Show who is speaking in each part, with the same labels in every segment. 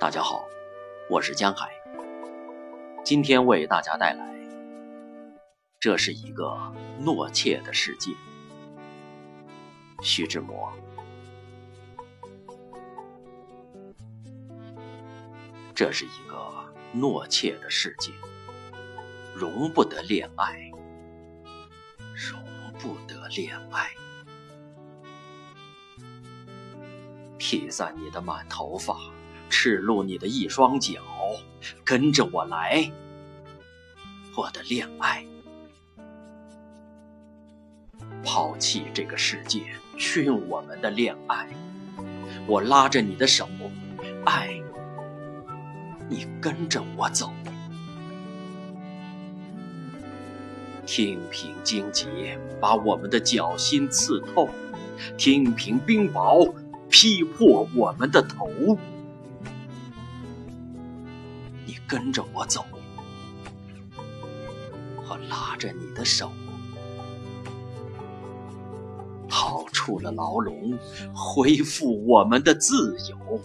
Speaker 1: 大家好，我是江海，今天为大家带来。这是一个懦怯的世界。徐志摩。这是一个懦怯的世界，容不得恋爱，容不得恋爱。披散你的满头发。赤露你的一双脚，跟着我来，我的恋爱。抛弃这个世界，训我们的恋爱。我拉着你的手，爱，你跟着我走。听凭荆棘把我们的脚心刺透，听凭冰雹劈破我们的头。你跟着我走，我拉着你的手，逃出了牢笼，恢复我们的自由。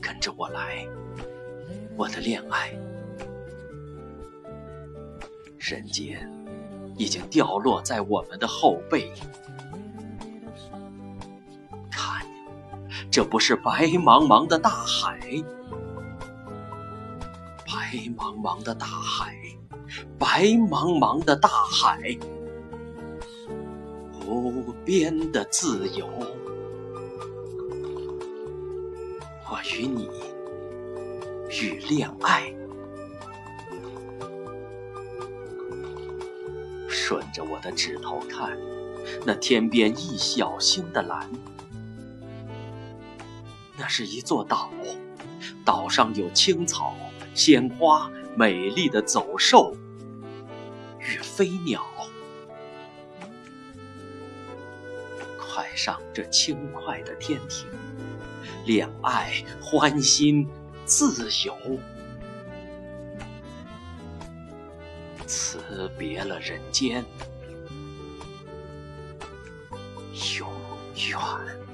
Speaker 1: 跟着我来，我的恋爱。人间已经掉落在我们的后背。这不是白茫茫的大海，白茫茫的大海，白茫茫的大海，无边的自由。我与你，与恋爱，顺着我的指头看，那天边一小心的蓝。那是一座岛，岛上有青草、鲜花、美丽的走兽与飞鸟。快上这轻快的天庭，恋爱、欢欣、自由，辞别了人间，永远。